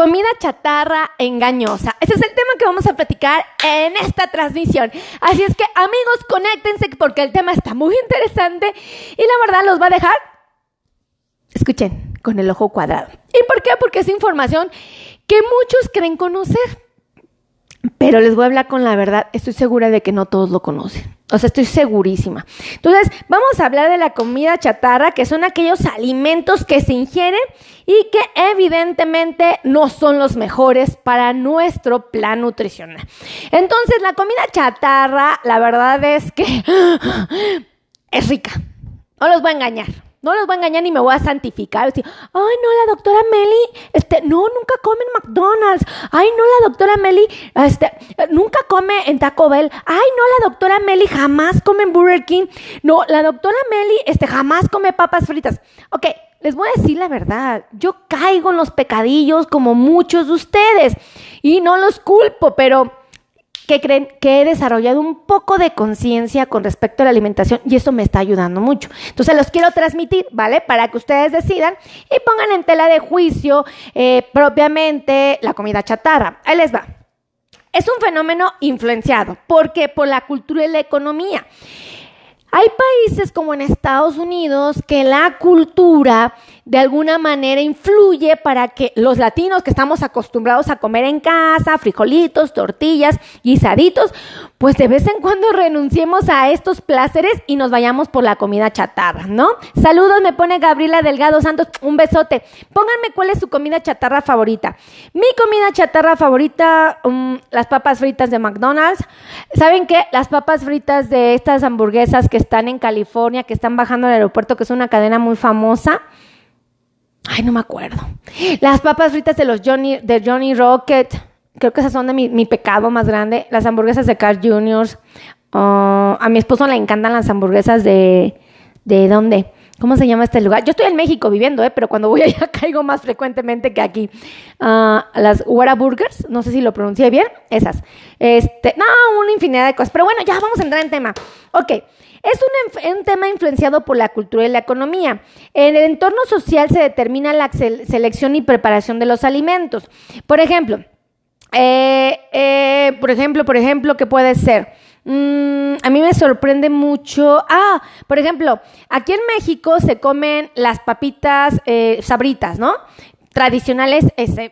Comida chatarra engañosa. Ese es el tema que vamos a platicar en esta transmisión. Así es que amigos, conéctense porque el tema está muy interesante y la verdad los va a dejar, escuchen, con el ojo cuadrado. ¿Y por qué? Porque es información que muchos creen conocer. Pero les voy a hablar con la verdad, estoy segura de que no todos lo conocen. O sea, estoy segurísima. Entonces, vamos a hablar de la comida chatarra, que son aquellos alimentos que se ingieren y que evidentemente no son los mejores para nuestro plan nutricional. Entonces, la comida chatarra, la verdad es que es rica. No los voy a engañar. No los voy a engañar ni me voy a santificar. Ay, no, la doctora Meli, este, no, nunca come en McDonald's. Ay, no, la doctora Meli, este, nunca come en Taco Bell. Ay, no, la doctora Meli jamás come en Burger King. No, la doctora Meli, este, jamás come papas fritas. Ok, les voy a decir la verdad. Yo caigo en los pecadillos como muchos de ustedes. Y no los culpo, pero que creen que he desarrollado un poco de conciencia con respecto a la alimentación y eso me está ayudando mucho. Entonces los quiero transmitir, ¿vale? Para que ustedes decidan y pongan en tela de juicio eh, propiamente la comida chatarra. Ahí les va. Es un fenómeno influenciado. ¿Por qué? Por la cultura y la economía. Hay países como en Estados Unidos que la cultura de alguna manera influye para que los latinos que estamos acostumbrados a comer en casa, frijolitos, tortillas, guisaditos, pues de vez en cuando renunciemos a estos placeres y nos vayamos por la comida chatarra, ¿no? Saludos, me pone Gabriela Delgado Santos, un besote. Pónganme cuál es su comida chatarra favorita. Mi comida chatarra favorita, um, las papas fritas de McDonald's. ¿Saben qué? Las papas fritas de estas hamburguesas que están en California, que están bajando al aeropuerto, que es una cadena muy famosa. Ay, no me acuerdo. Las papas fritas de los Johnny, de Johnny Rocket. Creo que esas son de mi, pecado más grande. Las hamburguesas de Carl Jr. Ah, a mi esposo le encantan las hamburguesas de... ¿De dónde? ¿Cómo se llama este lugar? Yo estoy en México viviendo, ¿eh? pero cuando voy allá caigo más frecuentemente que aquí. Uh, las Burgers, no sé si lo pronuncié bien, esas. Este, no, una infinidad de cosas. Pero bueno, ya vamos a entrar en tema. Ok. Es un, tema influenciado por la cultura y la economía. En el entorno social se determina la selección y preparación de los alimentos. Por ejemplo, eh, eh, por ejemplo, por ejemplo, ¿qué puede ser? Mm, a mí me sorprende mucho. Ah, por ejemplo, aquí en México se comen las papitas eh, sabritas, ¿no? Tradicionales,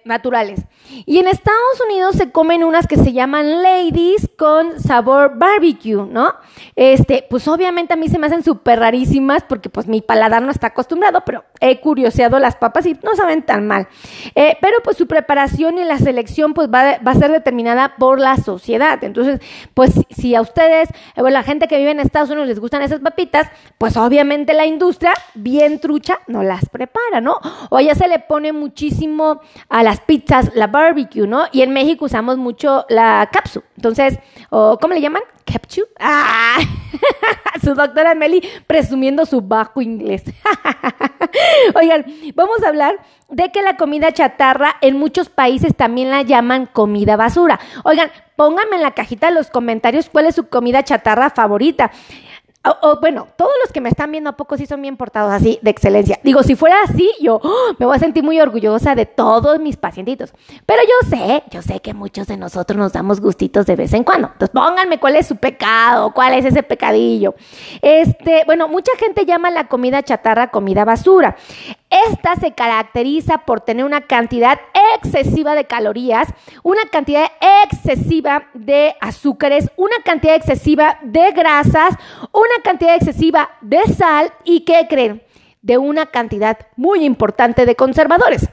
naturales. Y en Estados Unidos se comen unas que se llaman ladies con sabor barbecue, ¿no? Este, pues obviamente a mí se me hacen súper rarísimas porque pues mi paladar no está acostumbrado, pero he curioseado las papas y no saben tan mal. Eh, pero pues su preparación y la selección pues va, a ser determinada por la sociedad. Entonces, pues si a ustedes, eh, bueno, la gente que vive en Estados Unidos les gustan esas papitas, pues obviamente la industria bien trucha no las prepara, ¿no? O ya se le pone muchísimo a las pizzas la barbecue, ¿no? Y en México usamos mucho la capsu. Entonces, ¿cómo le llaman? Capsu. Ah, su doctora Meli presumiendo su bajo inglés. Oigan, vamos a hablar de que la comida chatarra en muchos países también la llaman comida basura. Oigan, pónganme en la cajita de los comentarios cuál es su comida chatarra favorita. Bueno, todos los que me están viendo a poco sí son bien portados así, de excelencia. Digo, si fuera así, yo ¡oh! me voy a sentir muy orgullosa de todos mis pacientitos. Pero yo sé, yo sé que muchos de nosotros nos damos gustitos de vez en cuando. Entonces pónganme cuál es su pecado, cuál es ese pecadillo. Este, bueno, mucha gente llama la comida chatarra comida basura. Esta se caracteriza por tener una cantidad excesiva de calorías, una cantidad excesiva de azúcares, una cantidad excesiva de grasas, una cantidad excesiva de sal y, ¿qué creen? De una cantidad muy importante de conservadores.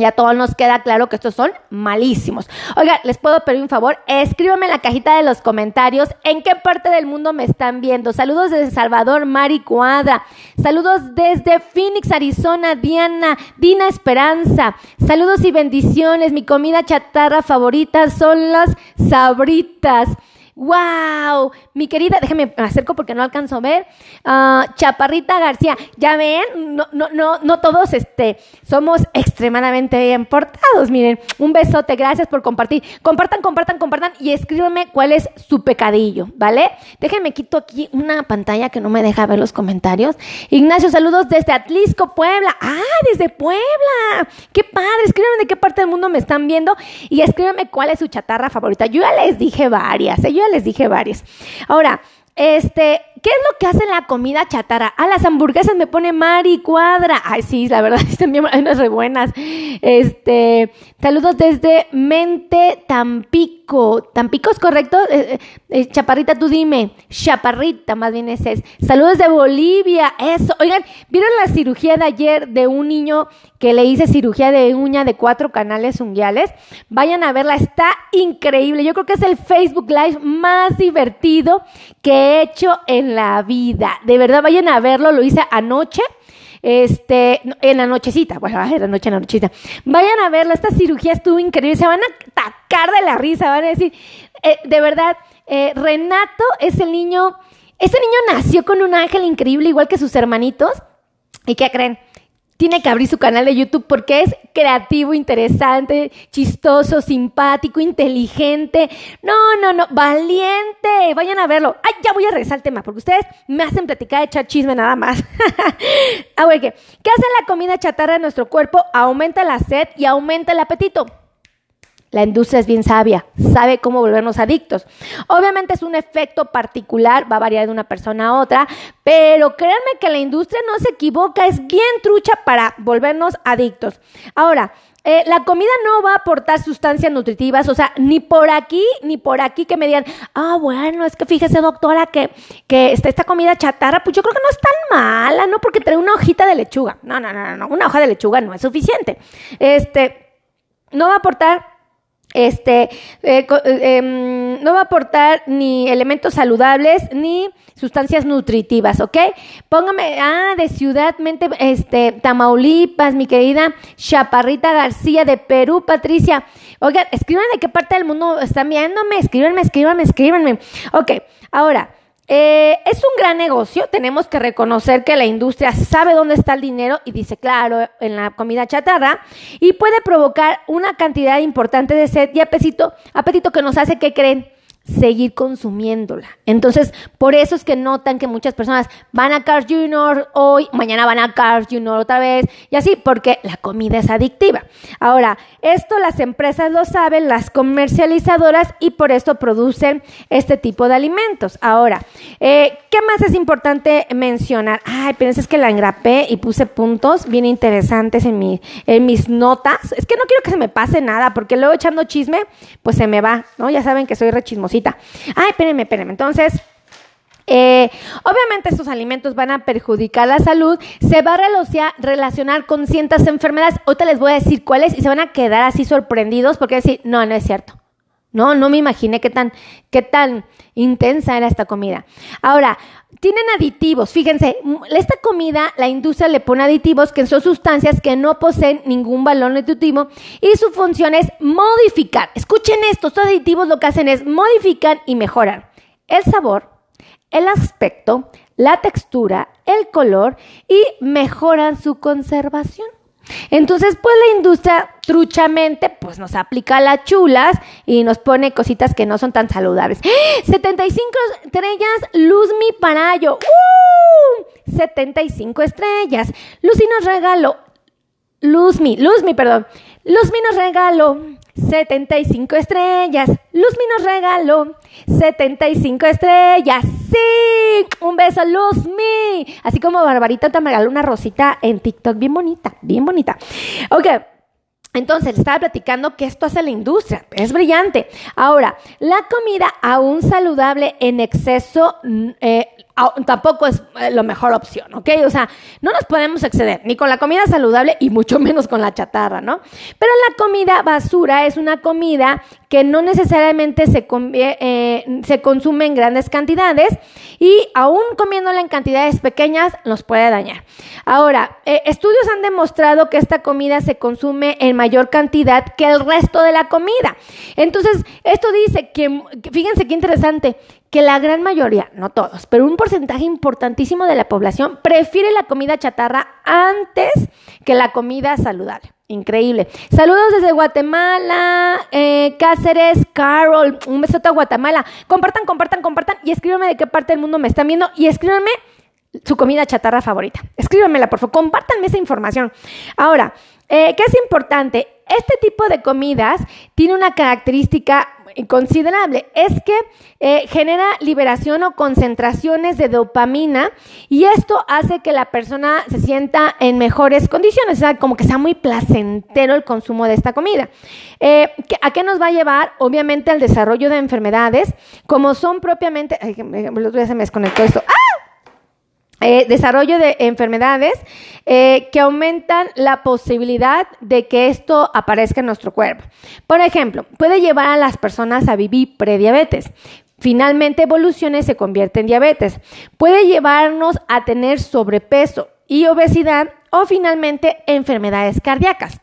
Ya todos nos queda claro que estos son malísimos. Oiga, les puedo pedir un favor, escríbame en la cajita de los comentarios en qué parte del mundo me están viendo. Saludos desde Salvador, Mari Cuadra. Saludos desde Phoenix, Arizona, Diana, Dina Esperanza. Saludos y bendiciones. Mi comida chatarra favorita son las sabritas. ¡Wow! Mi querida, déjame me acerco porque no alcanzo a ver. Ah, Chaparrita García, ya ven, no, no, no, no todos este, somos extremadamente bien portados. Miren, un besote, gracias por compartir. Compartan, compartan, compartan y escríbanme cuál es su pecadillo, ¿vale? Déjenme quito aquí una pantalla que no me deja ver los comentarios. Ignacio, saludos desde Atlisco, Puebla. ¡Ah, desde Puebla! ¡Qué padre! Escríbanme de qué parte del mundo me están viendo y escríbanme cuál es su chatarra favorita. Yo ya les dije varias, ¿eh? yo ya les dije varias. Ahora, este, ¿qué es lo que hace la comida chatarra? A las hamburguesas me pone Mari Cuadra. Ay, sí, la verdad, están bien, unas buenas. Este, saludos desde Mente Tampico. ¿Tampico es correcto? Eh, eh, eh, chaparrita, tú dime. Chaparrita, más bien ese es. Saludos de Bolivia. Eso. Oigan, ¿vieron la cirugía de ayer de un niño que le hice cirugía de uña de cuatro canales unguiales? Vayan a verla, está increíble. Yo creo que es el Facebook Live más divertido que he hecho en la vida. De verdad, vayan a verlo, lo hice anoche. Este, en la nochecita, bueno, era noche en la nochecita. Vayan a verlo, esta cirugía estuvo increíble, se van a tacar de la risa, van a decir, eh, de verdad, eh, Renato es el niño, ese niño nació con un ángel increíble, igual que sus hermanitos. ¿Y qué creen? tiene que abrir su canal de YouTube porque es creativo, interesante, chistoso, simpático, inteligente. No, no, no, valiente. Vayan a verlo. Ay, ya voy a regresar al tema porque ustedes me hacen platicar, echar chisme nada más. ah, ¿qué? ¿Qué hace la comida chatarra en nuestro cuerpo? Aumenta la sed y aumenta el apetito. La industria es bien sabia, sabe cómo volvernos adictos. Obviamente es un efecto particular, va a variar de una persona a otra, pero créanme que la industria no se equivoca, es bien trucha para volvernos adictos. Ahora, eh, la comida no va a aportar sustancias nutritivas, o sea, ni por aquí, ni por aquí que me digan, ah, bueno, es que fíjese, doctora, que, que esta, esta comida chatarra, pues yo creo que no es tan mala, ¿no? Porque trae una hojita de lechuga. No, no, no, no, una hoja de lechuga no es suficiente. Este, no va a aportar este, eh, eh, em, no va a aportar ni elementos saludables ni sustancias nutritivas, ¿ok? Póngame, ah, de Ciudad Mente, este, Tamaulipas, mi querida Chaparrita García de Perú, Patricia. Oigan, escríbanme de qué parte del mundo están viéndome, escríbanme, escríbanme, escríbanme. Ok, ahora, eh, es un gran negocio, tenemos que reconocer que la industria sabe dónde está el dinero y dice, claro, en la comida chatarra, y puede provocar una cantidad importante de sed y apetito, apetito que nos hace que creen seguir consumiéndola. Entonces, por eso es que notan que muchas personas van a Cars Junior hoy, mañana van a Cars Junior otra vez, y así, porque la comida es adictiva. Ahora, esto las empresas lo saben, las comercializadoras, y por esto producen este tipo de alimentos. Ahora, eh, ¿qué más es importante mencionar? Ay, pero que la engrapé y puse puntos bien interesantes en, mi, en mis notas. Es que no quiero que se me pase nada, porque luego echando chisme, pues se me va, ¿no? Ya saben que soy Ay, espérenme, espérenme. Entonces, eh, obviamente estos alimentos van a perjudicar la salud, se va a relacionar con ciertas enfermedades. Ahorita les voy a decir cuáles y se van a quedar así sorprendidos porque decir, no, no es cierto. No, no me imaginé qué tan, qué tan intensa era esta comida. Ahora, tienen aditivos. Fíjense, esta comida, la industria le pone aditivos que son sustancias que no poseen ningún valor nutritivo y su función es modificar. Escuchen esto, estos aditivos lo que hacen es modificar y mejorar el sabor, el aspecto, la textura, el color y mejoran su conservación. Entonces, pues la industria truchamente, pues nos aplica las chulas y nos pone cositas que no son tan saludables. 75 estrellas, Luz Mi Parayo. ¡Uh! 75 estrellas. Lucy nos regaló. Luzmi, Luzmi, perdón. Luzmi nos regaló 75 estrellas. Luzmi nos regaló 75 estrellas. Sí, un beso, Luzmi. Así como Barbarita te regaló una rosita en TikTok bien bonita, bien bonita. Ok. Entonces, estaba platicando que esto hace la industria, es brillante. Ahora, la comida aún saludable en exceso mm, eh, tampoco es eh, la mejor opción, ¿ok? O sea, no nos podemos exceder ni con la comida saludable y mucho menos con la chatarra, ¿no? Pero la comida basura es una comida que no necesariamente se, eh, se consume en grandes cantidades y aún comiéndola en cantidades pequeñas nos puede dañar. Ahora, eh, estudios han demostrado que esta comida se consume en mayor cantidad que el resto de la comida. Entonces, esto dice que, fíjense qué interesante, que la gran mayoría, no todos, pero un porcentaje importantísimo de la población prefiere la comida chatarra antes que la comida saludable. Increíble. Saludos desde Guatemala, eh, Cáceres, Carol, un besote a Guatemala. Compartan, compartan, compartan y escríbanme de qué parte del mundo me están viendo y escríbanme su comida chatarra favorita. Escríbanmela, por favor, compártanme esa información. Ahora, eh, ¿qué es importante? Este tipo de comidas tiene una característica considerable, es que eh, genera liberación o concentraciones de dopamina y esto hace que la persona se sienta en mejores condiciones, o sea, como que sea muy placentero el consumo de esta comida. Eh, ¿A qué nos va a llevar? Obviamente al desarrollo de enfermedades, como son propiamente, ay, se me desconectó esto. ¡Ah! Eh, desarrollo de enfermedades eh, que aumentan la posibilidad de que esto aparezca en nuestro cuerpo. Por ejemplo, puede llevar a las personas a vivir prediabetes. Finalmente evoluciona y se convierte en diabetes. Puede llevarnos a tener sobrepeso y obesidad o finalmente enfermedades cardíacas.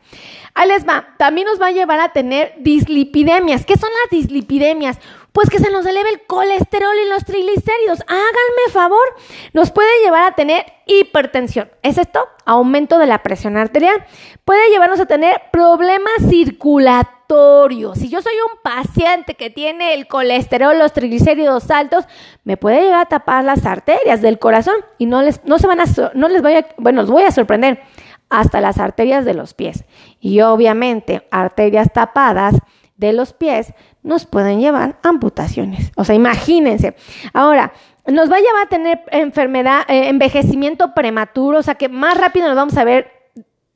Ahí les va, también nos va a llevar a tener dislipidemias. ¿Qué son las dislipidemias? Pues que se nos eleve el colesterol y los triglicéridos. Háganme favor. Nos puede llevar a tener hipertensión. ¿Es esto? Aumento de la presión arterial. Puede llevarnos a tener problemas circulatorios. Si yo soy un paciente que tiene el colesterol, los triglicéridos altos, me puede llegar a tapar las arterias del corazón y no les, no se van a, no les bueno, voy a sorprender hasta las arterias de los pies. Y obviamente arterias tapadas de los pies nos pueden llevar amputaciones. O sea, imagínense. Ahora, nos va a llevar a tener enfermedad, eh, envejecimiento prematuro, o sea que más rápido nos vamos a ver,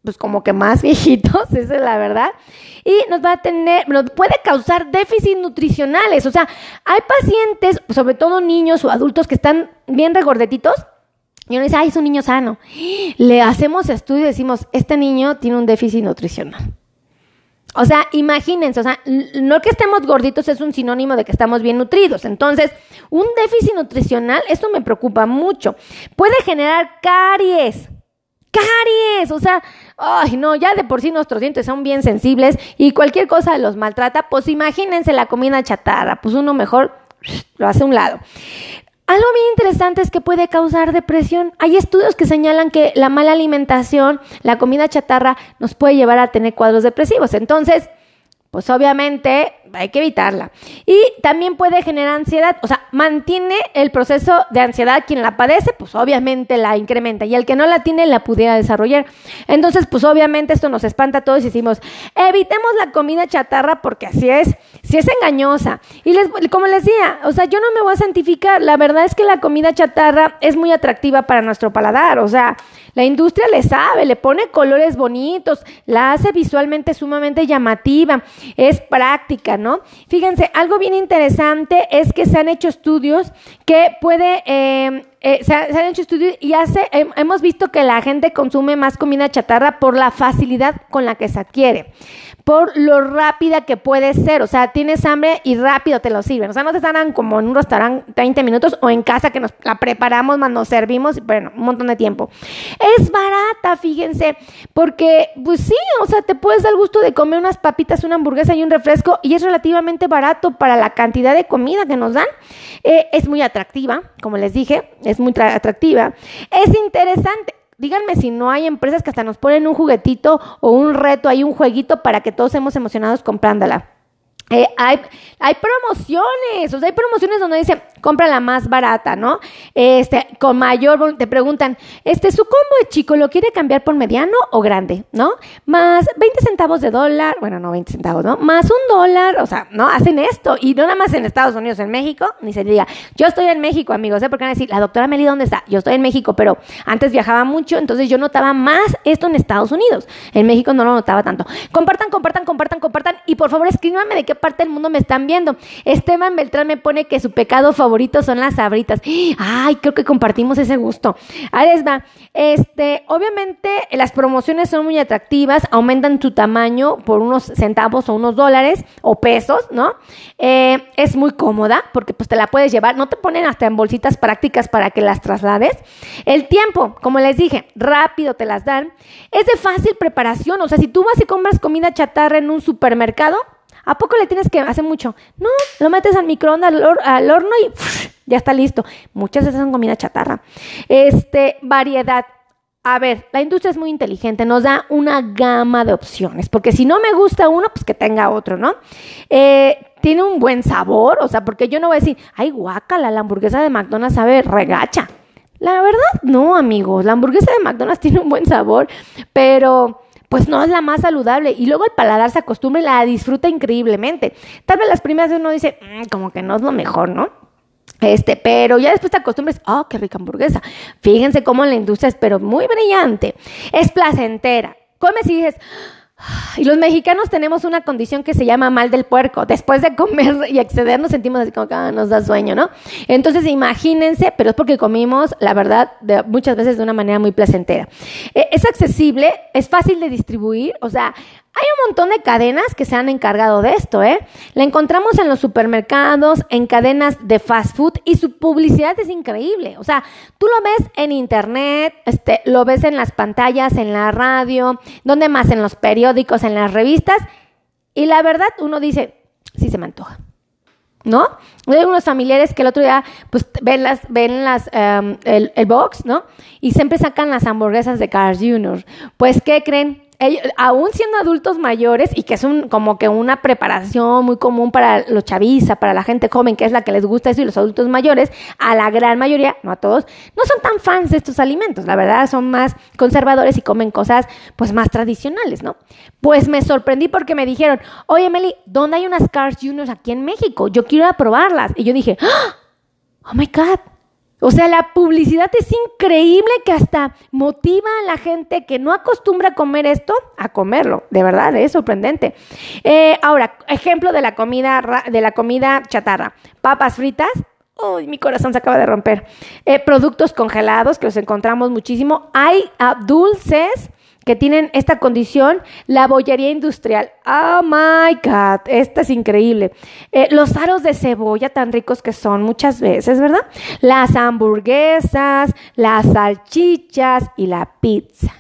pues como que más viejitos, esa es la verdad. Y nos va a tener, nos puede causar déficits nutricionales. O sea, hay pacientes, sobre todo niños o adultos que están bien regordetitos, y uno dice, ay, es un niño sano. Le hacemos estudio y decimos, este niño tiene un déficit nutricional. O sea, imagínense, o sea, no que estemos gorditos es un sinónimo de que estamos bien nutridos. Entonces, un déficit nutricional, eso me preocupa mucho. Puede generar caries. Caries, o sea, ay, no, ya de por sí nuestros dientes son bien sensibles y cualquier cosa los maltrata, pues imagínense la comida chatarra, pues uno mejor lo hace a un lado. Algo bien interesante es que puede causar depresión. Hay estudios que señalan que la mala alimentación, la comida chatarra, nos puede llevar a tener cuadros depresivos. Entonces, pues obviamente hay que evitarla. Y también puede generar ansiedad, o sea, mantiene el proceso de ansiedad. Quien la padece, pues obviamente la incrementa. Y el que no la tiene, la pudiera desarrollar. Entonces, pues obviamente esto nos espanta a todos y decimos, evitemos la comida chatarra porque así es, si es engañosa. Y les, como les decía, o sea, yo no me voy a santificar. La verdad es que la comida chatarra es muy atractiva para nuestro paladar. O sea, la industria le sabe, le pone colores bonitos, la hace visualmente sumamente llamativa, es práctica, ¿no? Fíjense, algo bien interesante es que se han hecho estudios que puede, em, eh, se, han hecho estudios y hace, hemos visto que la gente consume más comida chatarra por la facilidad con la que se adquiere por lo rápida que puede ser. O sea, tienes hambre y rápido te lo sirven. O sea, no te estarán como en un restaurante 30 minutos o en casa que nos la preparamos, más nos servimos, bueno, un montón de tiempo. Es barata, fíjense, porque pues sí, o sea, te puedes dar gusto de comer unas papitas, una hamburguesa y un refresco y es relativamente barato para la cantidad de comida que nos dan. Eh, es muy atractiva, como les dije, es muy atractiva. Es interesante díganme si no hay empresas que hasta nos ponen un juguetito o un reto, hay un jueguito para que todos estemos emocionados comprándola. Eh, hay, hay, promociones, o sea, hay promociones donde dice, compra la más barata, ¿no? Este, con mayor, te preguntan, este, su combo de chico, ¿lo quiere cambiar por mediano o grande, no? Más 20 centavos de dólar, bueno, no 20 centavos, ¿no? Más un dólar, o sea, ¿no? Hacen esto, y no nada más en Estados Unidos, en México, ni se diga, yo estoy en México, amigos, ¿eh? Porque van a decir, la doctora Meli, ¿dónde está? Yo estoy en México, pero antes viajaba mucho, entonces yo notaba más esto en Estados Unidos. En México no lo notaba tanto. Compartan, compartan, compartan, compartan, y por favor escríbanme de qué parte del mundo me están viendo. Esteban Beltrán me pone que su pecado favorito son las sabritas. Ay, creo que compartimos ese gusto. Aresba, este, obviamente las promociones son muy atractivas, aumentan su tamaño por unos centavos o unos dólares o pesos, ¿no? Eh, es muy cómoda porque pues te la puedes llevar, no te ponen hasta en bolsitas prácticas para que las traslades. El tiempo, como les dije, rápido te las dan. Es de fácil preparación, o sea, si tú vas y compras comida chatarra en un supermercado, ¿a poco le tienes que hacer mucho? No, lo metes al microondas, al, horno y ya está listo. Muchas veces son comida chatarra. Este, variedad. A ver, la industria es muy inteligente, nos da una gama de opciones, porque si no me gusta uno, pues que tenga otro, ¿no? Eh, tiene un buen sabor, o sea, porque yo no voy a decir, ay, guácala, la hamburguesa de McDonald's sabe regacha. La verdad, no, amigos, la hamburguesa de McDonald's tiene un buen sabor, pero pues no es la más saludable. Y luego el paladar se acostumbra y la disfruta increíblemente. Tal vez las primeras uno dice, mm, como que no es lo mejor, ¿no? Este, pero ya después te acostumbras, oh, qué rica hamburguesa. Fíjense cómo la industria es, pero muy brillante. Es placentera. Comes y dices, y los mexicanos tenemos una condición que se llama mal del puerco. Después de comer y exceder nos sentimos así como que ah, nos da sueño, ¿no? Entonces imagínense, pero es porque comimos, la verdad, muchas veces de una manera muy placentera. Eh, es accesible, es fácil de distribuir, o sea, hay un montón de cadenas que se han encargado de esto, ¿eh? La encontramos en los supermercados, en cadenas de fast food y su publicidad es increíble. O sea, tú lo ves en internet, este, lo ves en las pantallas, en la radio, donde más en los periódicos, en las revistas. Y la verdad, uno dice, sí se me antoja. ¿No? Hay unos familiares que el otro día, pues, ven las, ven las, em, el, el box, ¿no? Y siempre sacan las hamburguesas de Carl Jr. Pues, ¿qué creen? Aún siendo adultos mayores y que es un, como que una preparación muy común para los chaviza, para la gente joven, que es la que les gusta eso, y los adultos mayores, a la gran mayoría, no a todos, no son tan fans de estos alimentos, la verdad son más conservadores y comen cosas pues más tradicionales, ¿no? Pues me sorprendí porque me dijeron, oye Meli, ¿dónde hay unas Cars Juniors aquí en México? Yo quiero ir a probarlas. Y yo dije, ¡Ah! oh my God, o sea, la publicidad es increíble que hasta motiva a la gente que no acostumbra a comer esto a comerlo. De verdad, es sorprendente. Eh, ahora, ejemplo de la comida, de la comida chatarra. Papas fritas. Uy, mi corazón se acaba de romper. Eh, productos congelados, que los encontramos muchísimo. Hay ah, dulces que tienen esta condición, la bollería industrial. Oh my God, esta es increíble. Eh, los aros de cebolla tan ricos que son muchas veces, ¿verdad? Las hamburguesas, las salchichas y la pizza.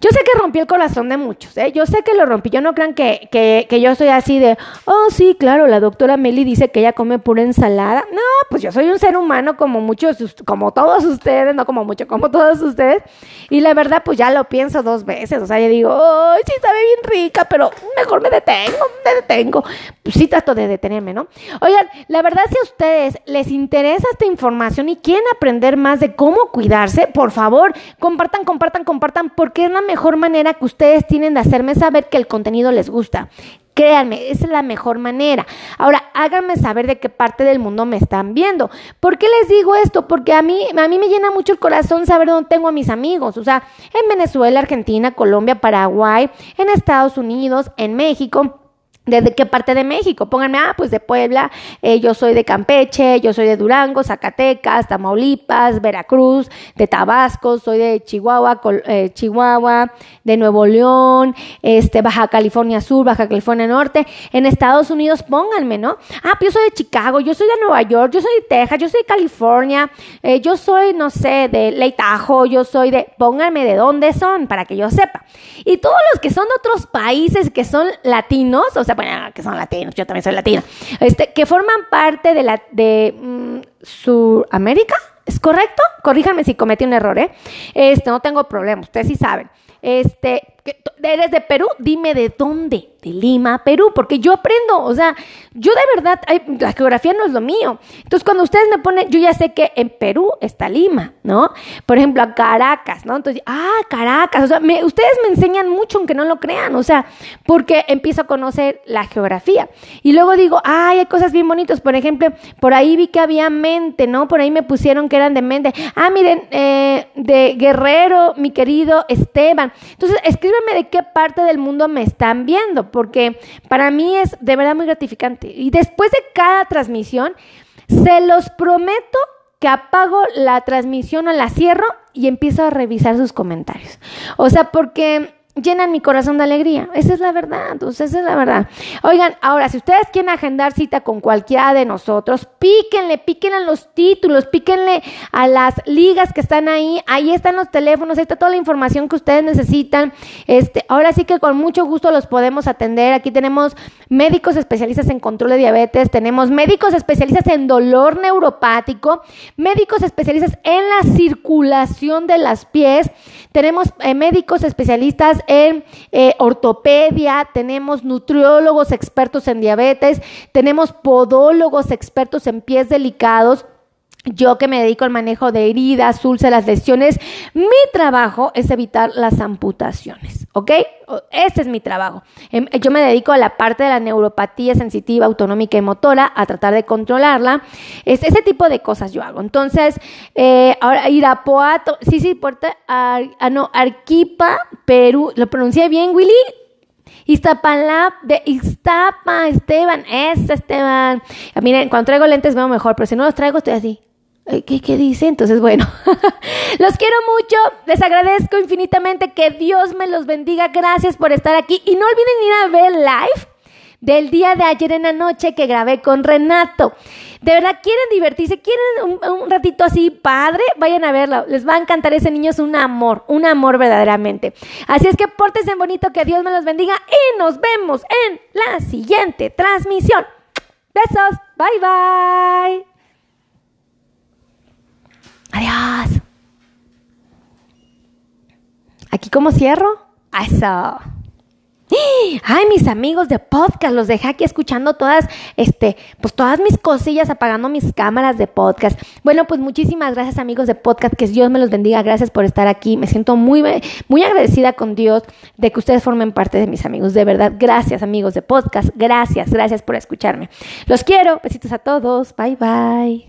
Yo sé que rompí el corazón de muchos, ¿eh? Yo sé que lo rompí. Yo no crean que, que, que, yo soy así de, oh, sí, claro, la doctora Meli dice que ella come pura ensalada. No, pues yo soy un ser humano como muchos, como todos ustedes, no como mucho, como todos ustedes. Y la verdad, pues ya lo pienso dos veces. O sea, yo digo, oh, sí, sabe bien rica, pero mejor me detengo, me detengo. Pues sí trato de detenerme, ¿no? Oigan, la verdad, si a ustedes les interesa esta información y quieren aprender más de cómo cuidarse, por favor, compartan, compartan, compartan, porque es la mejor manera que ustedes tienen de hacerme saber que el contenido les gusta. Créanme, esa es la mejor manera. Ahora, háganme saber de qué parte del mundo me están viendo. ¿Por qué les digo esto? Porque a mí, a mí me llena mucho el corazón saber dónde tengo a mis amigos. O sea, en Venezuela, Argentina, Colombia, Paraguay, en Estados Unidos, en México. ¿Desde qué parte de México? Pónganme, ah, pues de Puebla, eh, yo soy de Campeche, yo soy de Durango, Zacatecas, Tamaulipas, Veracruz, de Tabasco, soy de Chihuahua, eh, Chihuahua, de Nuevo León, este, Baja California Sur, Baja California Norte. En Estados Unidos, pónganme, ¿no? Ah, pues yo soy de Chicago, yo soy de Nueva York, yo soy de Texas, yo soy de California, eh, yo soy, no sé, de Lake yo soy de, pónganme de dónde son para que yo sepa. Y todos los que son de otros países que son latinos, o sea, que son latinos, yo también soy latina, este, que forman parte de la de mm, Sudamérica, ¿es correcto? Corríjanme si cometí un error, ¿eh? Este, no tengo problema, ustedes sí saben. Este, ¿eres de Perú? Dime de dónde de Lima, Perú, porque yo aprendo, o sea, yo de verdad, la geografía no es lo mío. Entonces, cuando ustedes me ponen, yo ya sé que en Perú está Lima, ¿no? Por ejemplo, a Caracas, ¿no? Entonces, ah, Caracas, o sea, ustedes me enseñan mucho, aunque no lo crean, o sea, porque empiezo a conocer la geografía. Y luego digo, ay, hay cosas bien bonitas, por ejemplo, por ahí vi que había mente, ¿no? Por ahí me pusieron que eran de mente. Ah, miren, eh, de Guerrero, mi querido Esteban. Entonces, escríbeme de qué parte del mundo me están viendo, porque para mí es de verdad muy gratificante. Y después de cada transmisión, se los prometo que apago la transmisión o la cierro y empiezo a revisar sus comentarios. O sea, porque llenan mi corazón de alegría. Esa es la verdad, entonces esa es la verdad. Oigan, ahora, si ustedes quieren agendar cita con cualquiera de nosotros, píquenle, píquenle a los títulos, píquenle a las ligas que están ahí, ahí están los teléfonos, ahí está toda la información que ustedes necesitan. Este, ahora sí que con mucho gusto los podemos atender. Aquí tenemos médicos especialistas en control de diabetes, tenemos médicos especialistas en dolor neuropático, médicos especialistas en la circulación de las pies, tenemos eh, médicos especialistas en eh, ortopedia, tenemos nutriólogos expertos en diabetes, tenemos podólogos expertos en pies delicados. Yo que me dedico al manejo de heridas, úlceras, lesiones, mi trabajo es evitar las amputaciones, ¿ok? Ese es mi trabajo. Em, yo me dedico a la parte de la neuropatía sensitiva, autonómica y motora, a tratar de controlarla. Es, ese tipo de cosas yo hago. Entonces, eh, ahora Irapuato, sí, sí, puerta, ah, no, Arquipa, Perú, ¿lo pronuncié bien, Willy? Iztapalap, de Iztapa, Esteban, es Esteban. Miren, cuando traigo lentes veo mejor, pero si no los traigo estoy así. ¿Qué, ¿Qué, dice? Entonces, bueno, los quiero mucho, les agradezco infinitamente, que Dios me los bendiga, gracias por estar aquí y no olviden ir a ver live del día de ayer en la noche que grabé con Renato. De verdad, quieren divertirse, quieren un, ratito así padre, vayan a verlo. Les va a encantar ese niño, es un amor, un amor verdaderamente. Así es que pórtense bonito, que Dios me los bendiga y nos vemos en la siguiente transmisión. Besos, bye bye. Adiós. ¿Aquí cómo cierro? Eso. Ay, mis amigos de podcast, los dejé aquí escuchando todas, este, pues todas mis cosillas, apagando mis cámaras de podcast. Bueno, pues muchísimas gracias amigos de podcast, que Dios me los bendiga, gracias por estar aquí. Me siento muy, muy agradecida con Dios de que ustedes formen parte de mis amigos. De verdad, gracias amigos de podcast, gracias, gracias por escucharme. Los quiero, besitos a todos, bye bye.